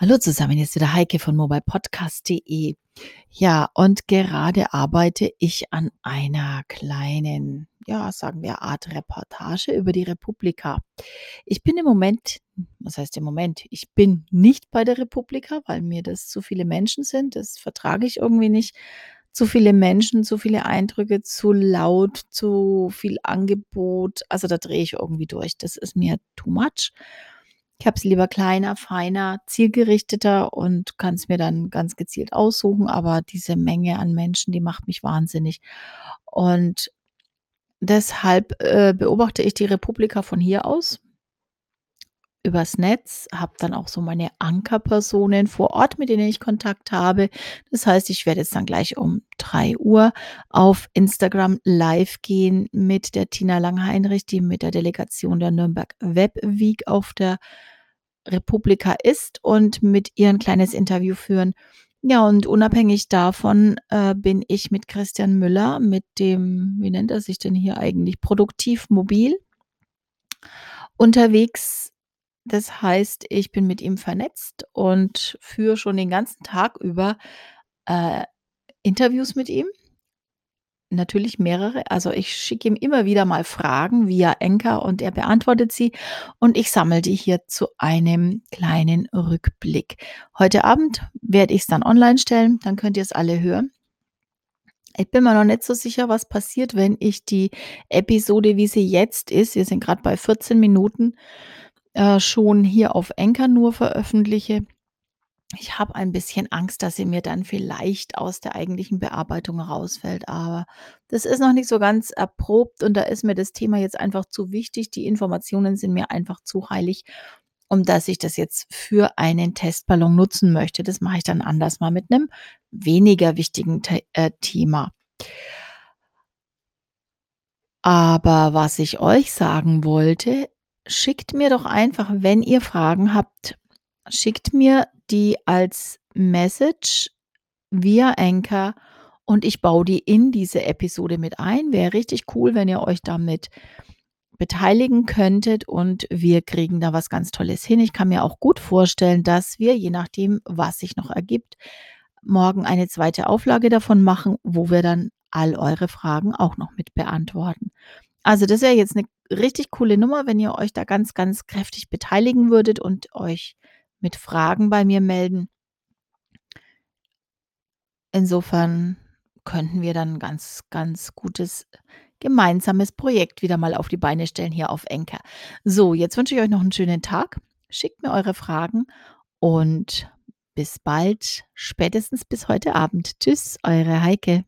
Hallo zusammen, ist wieder Heike von mobilepodcast.de. Ja, und gerade arbeite ich an einer kleinen, ja, sagen wir, Art Reportage über die Republika. Ich bin im Moment, was heißt im Moment? Ich bin nicht bei der Republika, weil mir das zu viele Menschen sind. Das vertrage ich irgendwie nicht. Zu viele Menschen, zu viele Eindrücke, zu laut, zu viel Angebot. Also da drehe ich irgendwie durch. Das ist mir too much. Ich habe es lieber kleiner, feiner, zielgerichteter und kann es mir dann ganz gezielt aussuchen, aber diese Menge an Menschen, die macht mich wahnsinnig. Und deshalb, äh, beobachte ich die Republika von hier aus übers Netz, habe dann auch so meine Ankerpersonen vor Ort, mit denen ich Kontakt habe. Das heißt, ich werde jetzt dann gleich um drei Uhr auf Instagram live gehen mit der Tina Langheinrich, die mit der Delegation der Nürnberg Web Week auf der Republika ist und mit ihr ein kleines Interview führen. Ja, und unabhängig davon, äh, bin ich mit Christian Müller, mit dem wie nennt er sich denn hier eigentlich? Produktiv Mobil unterwegs. Das heißt, ich bin mit ihm vernetzt und führe schon den ganzen Tag über, äh, Interviews mit ihm. Natürlich mehrere. Also, ich schicke ihm immer wieder mal Fragen via Anchor und er beantwortet sie und ich sammle die hier zu einem kleinen Rückblick. Heute Abend werde ich es dann online stellen, dann könnt ihr es alle hören. Ich bin mir noch nicht so sicher, was passiert, wenn ich die Episode, wie sie jetzt ist wir sind gerade bei 14 Minuten, äh, schon hier auf Anchor nur veröffentliche. Ich habe ein bisschen Angst, dass sie mir dann vielleicht aus der eigentlichen Bearbeitung rausfällt, aber das ist noch nicht so ganz erprobt und da ist mir das Thema jetzt einfach zu wichtig. Die Informationen sind mir einfach zu heilig, um dass ich das jetzt für einen Testballon nutzen möchte. Das mache ich dann anders mal mit einem weniger wichtigen Te äh, Thema. Aber was ich euch sagen wollte, schickt mir doch einfach, wenn ihr Fragen habt schickt mir die als Message via Anchor und ich baue die in diese Episode mit ein. Wäre richtig cool, wenn ihr euch damit beteiligen könntet und wir kriegen da was ganz Tolles hin. Ich kann mir auch gut vorstellen, dass wir, je nachdem, was sich noch ergibt, morgen eine zweite Auflage davon machen, wo wir dann all eure Fragen auch noch mit beantworten. Also, das wäre jetzt eine richtig coole Nummer, wenn ihr euch da ganz, ganz kräftig beteiligen würdet und euch mit Fragen bei mir melden. Insofern könnten wir dann ganz, ganz gutes gemeinsames Projekt wieder mal auf die Beine stellen hier auf Anchor. So, jetzt wünsche ich euch noch einen schönen Tag. Schickt mir eure Fragen und bis bald, spätestens bis heute Abend. Tschüss, eure Heike.